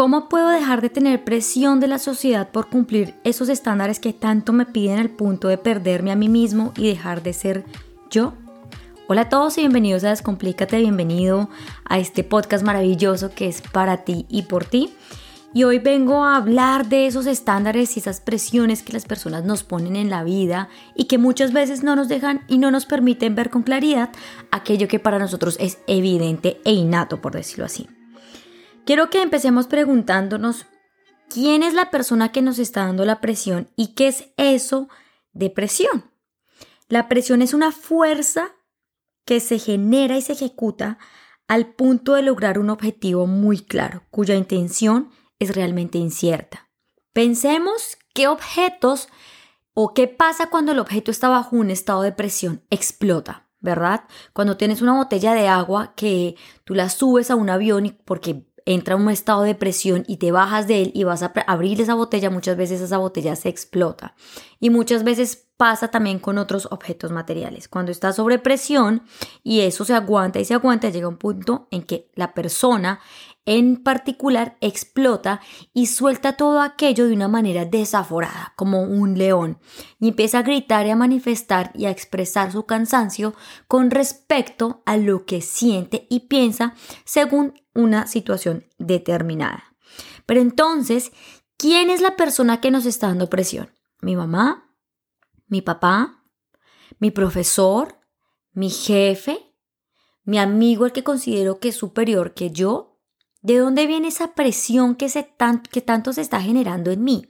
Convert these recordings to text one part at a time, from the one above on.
¿Cómo puedo dejar de tener presión de la sociedad por cumplir esos estándares que tanto me piden al punto de perderme a mí mismo y dejar de ser yo? Hola a todos y bienvenidos a Descomplícate, bienvenido a este podcast maravilloso que es para ti y por ti. Y hoy vengo a hablar de esos estándares y esas presiones que las personas nos ponen en la vida y que muchas veces no nos dejan y no nos permiten ver con claridad aquello que para nosotros es evidente e innato, por decirlo así. Quiero que empecemos preguntándonos quién es la persona que nos está dando la presión y qué es eso de presión. La presión es una fuerza que se genera y se ejecuta al punto de lograr un objetivo muy claro, cuya intención es realmente incierta. Pensemos qué objetos o qué pasa cuando el objeto está bajo un estado de presión, explota, ¿verdad? Cuando tienes una botella de agua que tú la subes a un avión porque entra un estado de presión y te bajas de él y vas a abrir esa botella, muchas veces esa botella se explota. Y muchas veces pasa también con otros objetos materiales. Cuando está sobre presión y eso se aguanta y se aguanta, llega un punto en que la persona en particular explota y suelta todo aquello de una manera desaforada, como un león, y empieza a gritar y a manifestar y a expresar su cansancio con respecto a lo que siente y piensa según una situación determinada. Pero entonces, ¿quién es la persona que nos está dando presión? ¿Mi mamá? ¿Mi papá? ¿Mi profesor? ¿Mi jefe? ¿Mi amigo el que considero que es superior que yo? ¿De dónde viene esa presión que, se que tanto se está generando en mí?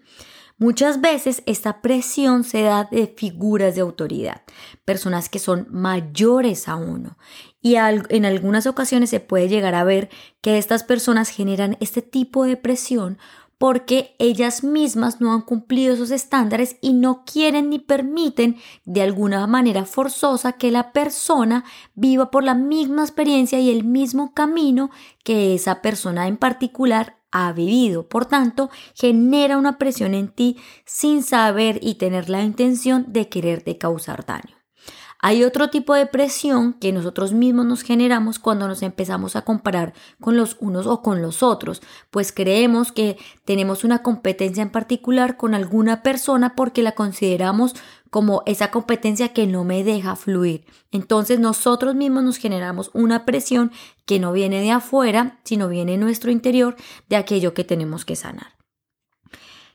Muchas veces esta presión se da de figuras de autoridad, personas que son mayores a uno. Y en algunas ocasiones se puede llegar a ver que estas personas generan este tipo de presión porque ellas mismas no han cumplido esos estándares y no quieren ni permiten de alguna manera forzosa que la persona viva por la misma experiencia y el mismo camino que esa persona en particular ha vivido. Por tanto, genera una presión en ti sin saber y tener la intención de quererte causar daño. Hay otro tipo de presión que nosotros mismos nos generamos cuando nos empezamos a comparar con los unos o con los otros, pues creemos que tenemos una competencia en particular con alguna persona porque la consideramos como esa competencia que no me deja fluir. Entonces nosotros mismos nos generamos una presión que no viene de afuera, sino viene en nuestro interior de aquello que tenemos que sanar.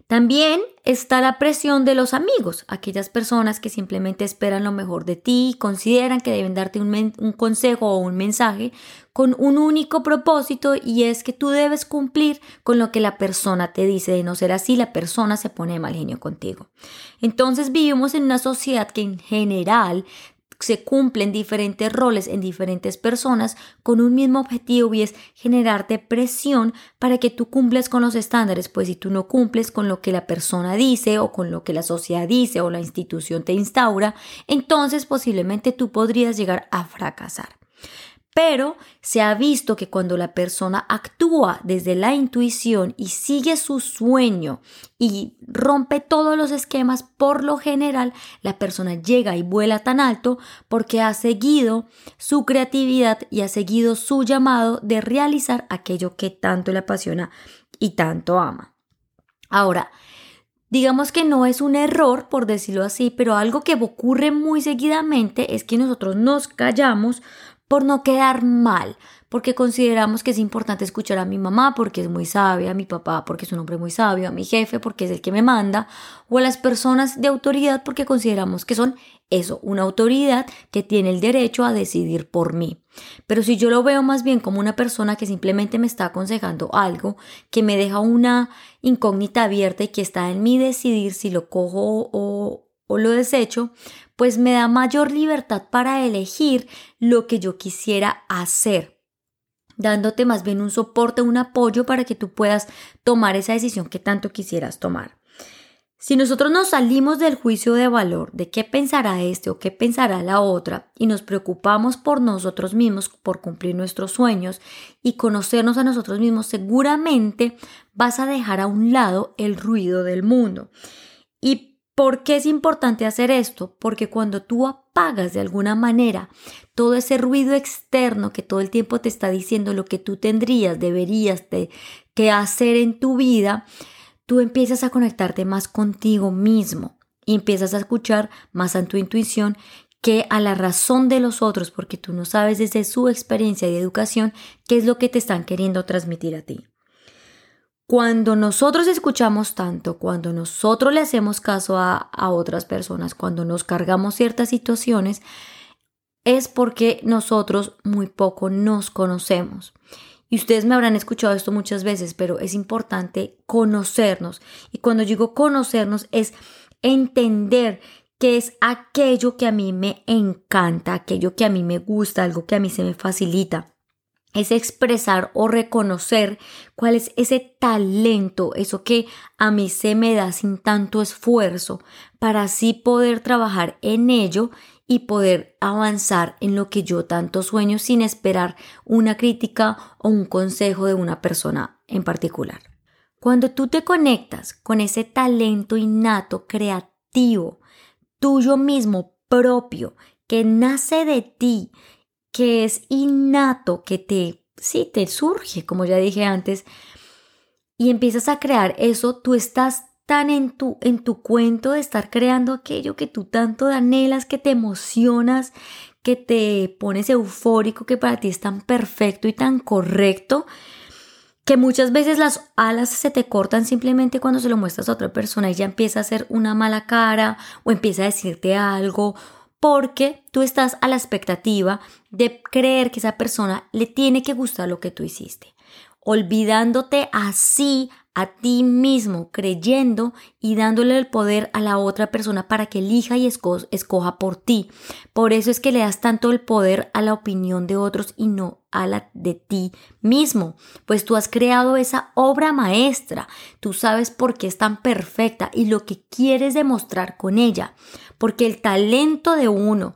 También está la presión de los amigos, aquellas personas que simplemente esperan lo mejor de ti y consideran que deben darte un, consejo o un mensaje con un único propósito y es que tú debes cumplir con lo que la persona te dice. De no ser así, la persona se pone mal genio contigo. Entonces vivimos en una sociedad que en general se cumplen diferentes roles en diferentes personas con un mismo objetivo y es generarte presión para que tú cumples con los estándares, pues si tú no cumples con lo que la persona dice o con lo que la sociedad dice o la institución te instaura, entonces posiblemente tú podrías llegar a fracasar. Pero se ha visto que cuando la persona actúa desde la intuición y sigue su sueño y rompe todos los esquemas, por lo general la persona llega y vuela tan alto porque ha seguido su creatividad y ha seguido su llamado de realizar aquello que tanto le apasiona y tanto ama. Ahora, Digamos que no es un error, por decirlo así, pero algo que ocurre muy seguidamente es que nosotros nos callamos por no quedar mal, porque consideramos que es importante escuchar a mi mamá porque es muy sabia, a mi papá porque es un hombre muy sabio, a mi jefe porque es el que me manda, o a las personas de autoridad porque consideramos que son eso, una autoridad que tiene el derecho a decidir por mí. Pero si yo lo veo más bien como una persona que simplemente me está aconsejando algo, que me deja una incógnita abierta y que está en mí decidir si lo cojo o, o lo desecho, pues me da mayor libertad para elegir lo que yo quisiera hacer, dándote más bien un soporte, un apoyo para que tú puedas tomar esa decisión que tanto quisieras tomar. Si nosotros nos salimos del juicio de valor de qué pensará este o qué pensará la otra y nos preocupamos por nosotros mismos, por cumplir nuestros sueños y conocernos a nosotros mismos, seguramente vas a dejar a un lado el ruido del mundo. Y ¿Por qué es importante hacer esto? Porque cuando tú apagas de alguna manera todo ese ruido externo que todo el tiempo te está diciendo lo que tú tendrías, deberías que hacer en tu vida, tú empiezas a conectarte más contigo mismo y empiezas a escuchar más a tu intuición que a la razón de los otros, porque tú no sabes desde su experiencia y educación qué es lo que te están queriendo transmitir a ti. Cuando nosotros escuchamos tanto, cuando nosotros le hacemos caso a, a otras personas, cuando nos cargamos ciertas situaciones, es porque nosotros muy poco nos conocemos. Y ustedes me habrán escuchado esto muchas veces, pero es importante conocernos. Y cuando digo conocernos es entender que es aquello que a mí me encanta, aquello que a mí me gusta, algo que a mí se me facilita. Es expresar o reconocer cuál es ese talento, eso que a mí se me da sin tanto esfuerzo, para así poder trabajar en ello y poder avanzar en lo que yo tanto sueño sin esperar una crítica o un consejo de una persona en particular. Cuando tú te conectas con ese talento innato, creativo, tuyo mismo, propio, que nace de ti, que es innato, que te, sí, te surge, como ya dije antes, y empiezas a crear eso, tú estás tan en tu, en tu cuento de estar creando aquello que tú tanto anhelas, que te emocionas, que te pones eufórico, que para ti es tan perfecto y tan correcto, que muchas veces las alas se te cortan simplemente cuando se lo muestras a otra persona y ya empieza a hacer una mala cara o empieza a decirte algo porque tú estás a la expectativa de creer que esa persona le tiene que gustar lo que tú hiciste, olvidándote así a ti mismo, creyendo y dándole el poder a la otra persona para que elija y escoja por ti. Por eso es que le das tanto el poder a la opinión de otros y no a la de ti mismo, pues tú has creado esa obra maestra, tú sabes por qué es tan perfecta y lo que quieres demostrar con ella, porque el talento de uno,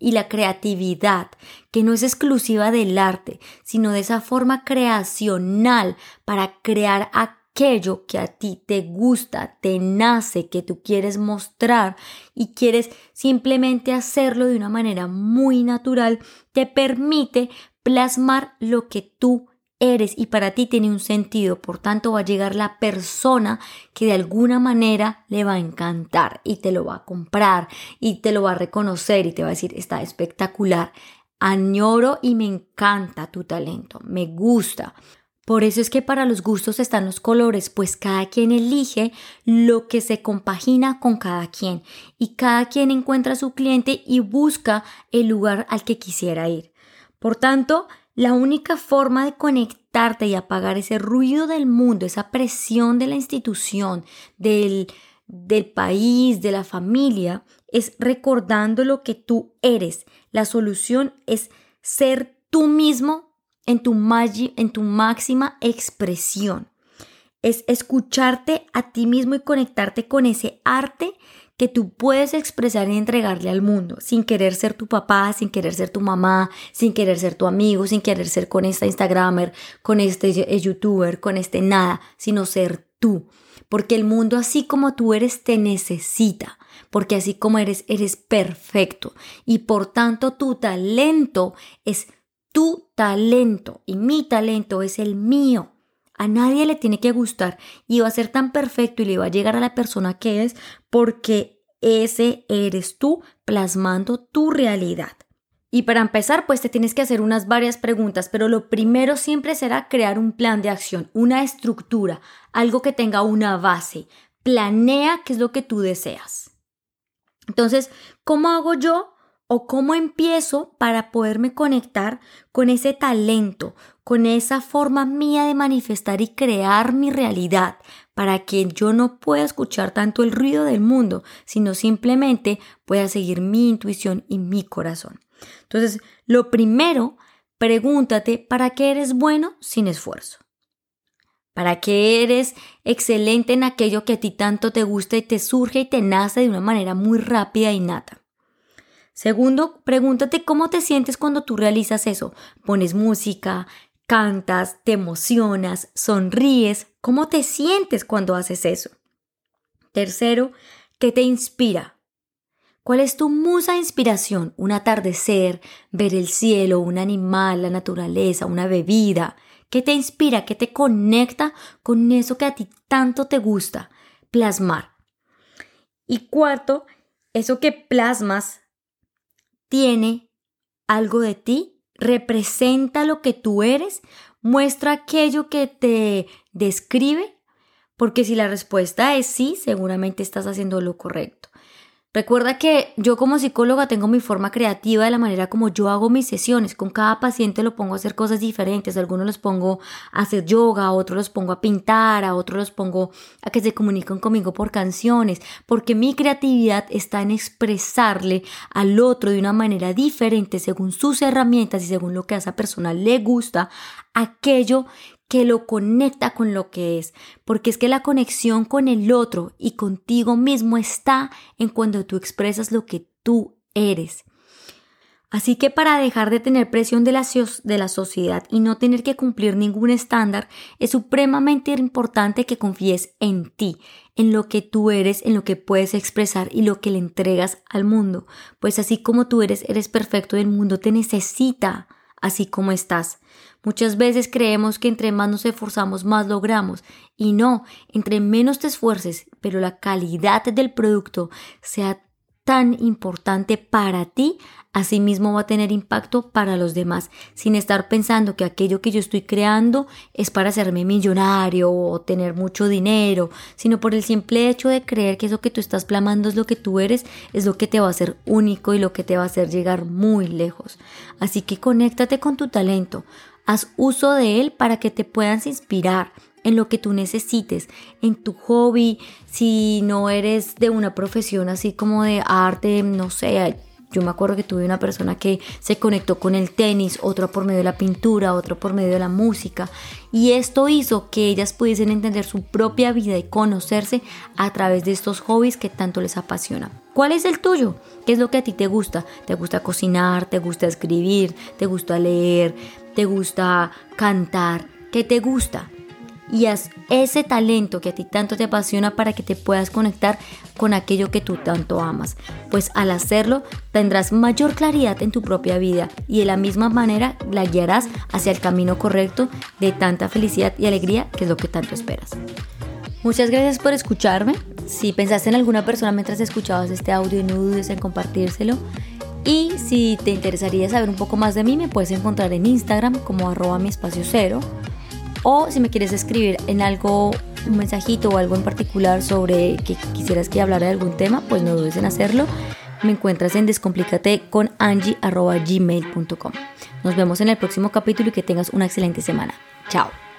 y la creatividad, que no es exclusiva del arte, sino de esa forma creacional para crear aquello que a ti te gusta, te nace, que tú quieres mostrar y quieres simplemente hacerlo de una manera muy natural, te permite plasmar lo que tú eres y para ti tiene un sentido. Por tanto, va a llegar la persona que de alguna manera le va a encantar y te lo va a comprar y te lo va a reconocer y te va a decir, está espectacular. Añoro y me encanta tu talento, me gusta. Por eso es que para los gustos están los colores, pues cada quien elige lo que se compagina con cada quien y cada quien encuentra su cliente y busca el lugar al que quisiera ir. Por tanto, la única forma de conectarte y apagar ese ruido del mundo, esa presión de la institución, del, del país, de la familia, es recordando lo que tú eres. La solución es ser tú mismo en tu, en tu máxima expresión. Es escucharte a ti mismo y conectarte con ese arte que tú puedes expresar y entregarle al mundo, sin querer ser tu papá, sin querer ser tu mamá, sin querer ser tu amigo, sin querer ser con esta Instagramer, con este youtuber, con este nada, sino ser tú. Porque el mundo así como tú eres te necesita, porque así como eres, eres perfecto. Y por tanto tu talento es tu talento y mi talento es el mío. A nadie le tiene que gustar y va a ser tan perfecto y le va a llegar a la persona que es porque ese eres tú plasmando tu realidad. Y para empezar, pues te tienes que hacer unas varias preguntas, pero lo primero siempre será crear un plan de acción, una estructura, algo que tenga una base. Planea qué es lo que tú deseas. Entonces, ¿cómo hago yo o cómo empiezo para poderme conectar con ese talento, con esa forma mía de manifestar y crear mi realidad, para que yo no pueda escuchar tanto el ruido del mundo, sino simplemente pueda seguir mi intuición y mi corazón. Entonces, lo primero, pregúntate, ¿para qué eres bueno sin esfuerzo? ¿Para qué eres excelente en aquello que a ti tanto te gusta y te surge y te nace de una manera muy rápida y nata? Segundo, pregúntate cómo te sientes cuando tú realizas eso. Pones música, cantas, te emocionas, sonríes. ¿Cómo te sientes cuando haces eso? Tercero, ¿qué te inspira? ¿Cuál es tu musa inspiración? Un atardecer, ver el cielo, un animal, la naturaleza, una bebida. ¿Qué te inspira? ¿Qué te conecta con eso que a ti tanto te gusta? Plasmar. Y cuarto, eso que plasmas tiene algo de ti, representa lo que tú eres, muestra aquello que te describe, porque si la respuesta es sí, seguramente estás haciendo lo correcto. Recuerda que yo como psicóloga tengo mi forma creativa de la manera como yo hago mis sesiones. Con cada paciente lo pongo a hacer cosas diferentes. algunos los pongo a hacer yoga, a otros los pongo a pintar, a otros los pongo a que se comuniquen conmigo por canciones. Porque mi creatividad está en expresarle al otro de una manera diferente según sus herramientas y según lo que a esa persona le gusta aquello que lo conecta con lo que es, porque es que la conexión con el otro y contigo mismo está en cuando tú expresas lo que tú eres. Así que para dejar de tener presión de la, de la, sociedad y no tener que cumplir ningún estándar, es supremamente importante que confíes en ti, en lo que tú eres, en lo que puedes expresar y lo que le entregas al mundo. Pues así como tú eres, eres perfecto y el mundo te necesita así como estás. Muchas veces creemos que entre más nos esforzamos más logramos y no, entre menos te esfuerces, pero la calidad del producto sea tan importante para ti, asimismo va a tener impacto para los demás, sin estar pensando que aquello que yo estoy creando es para hacerme millonario o tener mucho dinero, sino por el simple hecho de creer que eso que tú estás plamando es lo que tú eres, es lo que te va a hacer único y lo que te va a hacer llegar muy lejos. Así que conéctate con tu talento, haz uso de él para que te puedas inspirar en lo que tú necesites, en tu hobby, si no eres de una profesión así como de arte, no sé, yo me acuerdo que tuve una persona que se conectó con el tenis, otra por medio de la pintura, otro por medio de la música. Y esto hizo que ellas pudiesen entender su propia vida y conocerse a través de estos hobbies que tanto les apasiona. ¿Cuál es el tuyo? ¿Qué es lo que a ti te gusta? ¿Te gusta cocinar? ¿Te gusta escribir? ¿Te gusta leer? ¿Te gusta cantar? ¿Qué te gusta? Y haz ese talento que a ti tanto te apasiona para que te puedas conectar con aquello que tú tanto amas. Pues al hacerlo tendrás mayor claridad en tu propia vida y de la misma manera la guiarás hacia el camino correcto de tanta felicidad y alegría que es lo que tanto esperas. Muchas gracias por escucharme. Si pensaste en alguna persona mientras escuchabas este audio, no dudes en compartírselo. Y si te interesaría saber un poco más de mí, me puedes encontrar en Instagram como arroba mi o si me quieres escribir en algo, un mensajito o algo en particular sobre que quisieras que hablara de algún tema, pues no dudes en hacerlo. Me encuentras en descomplicate con. Nos vemos en el próximo capítulo y que tengas una excelente semana. Chao.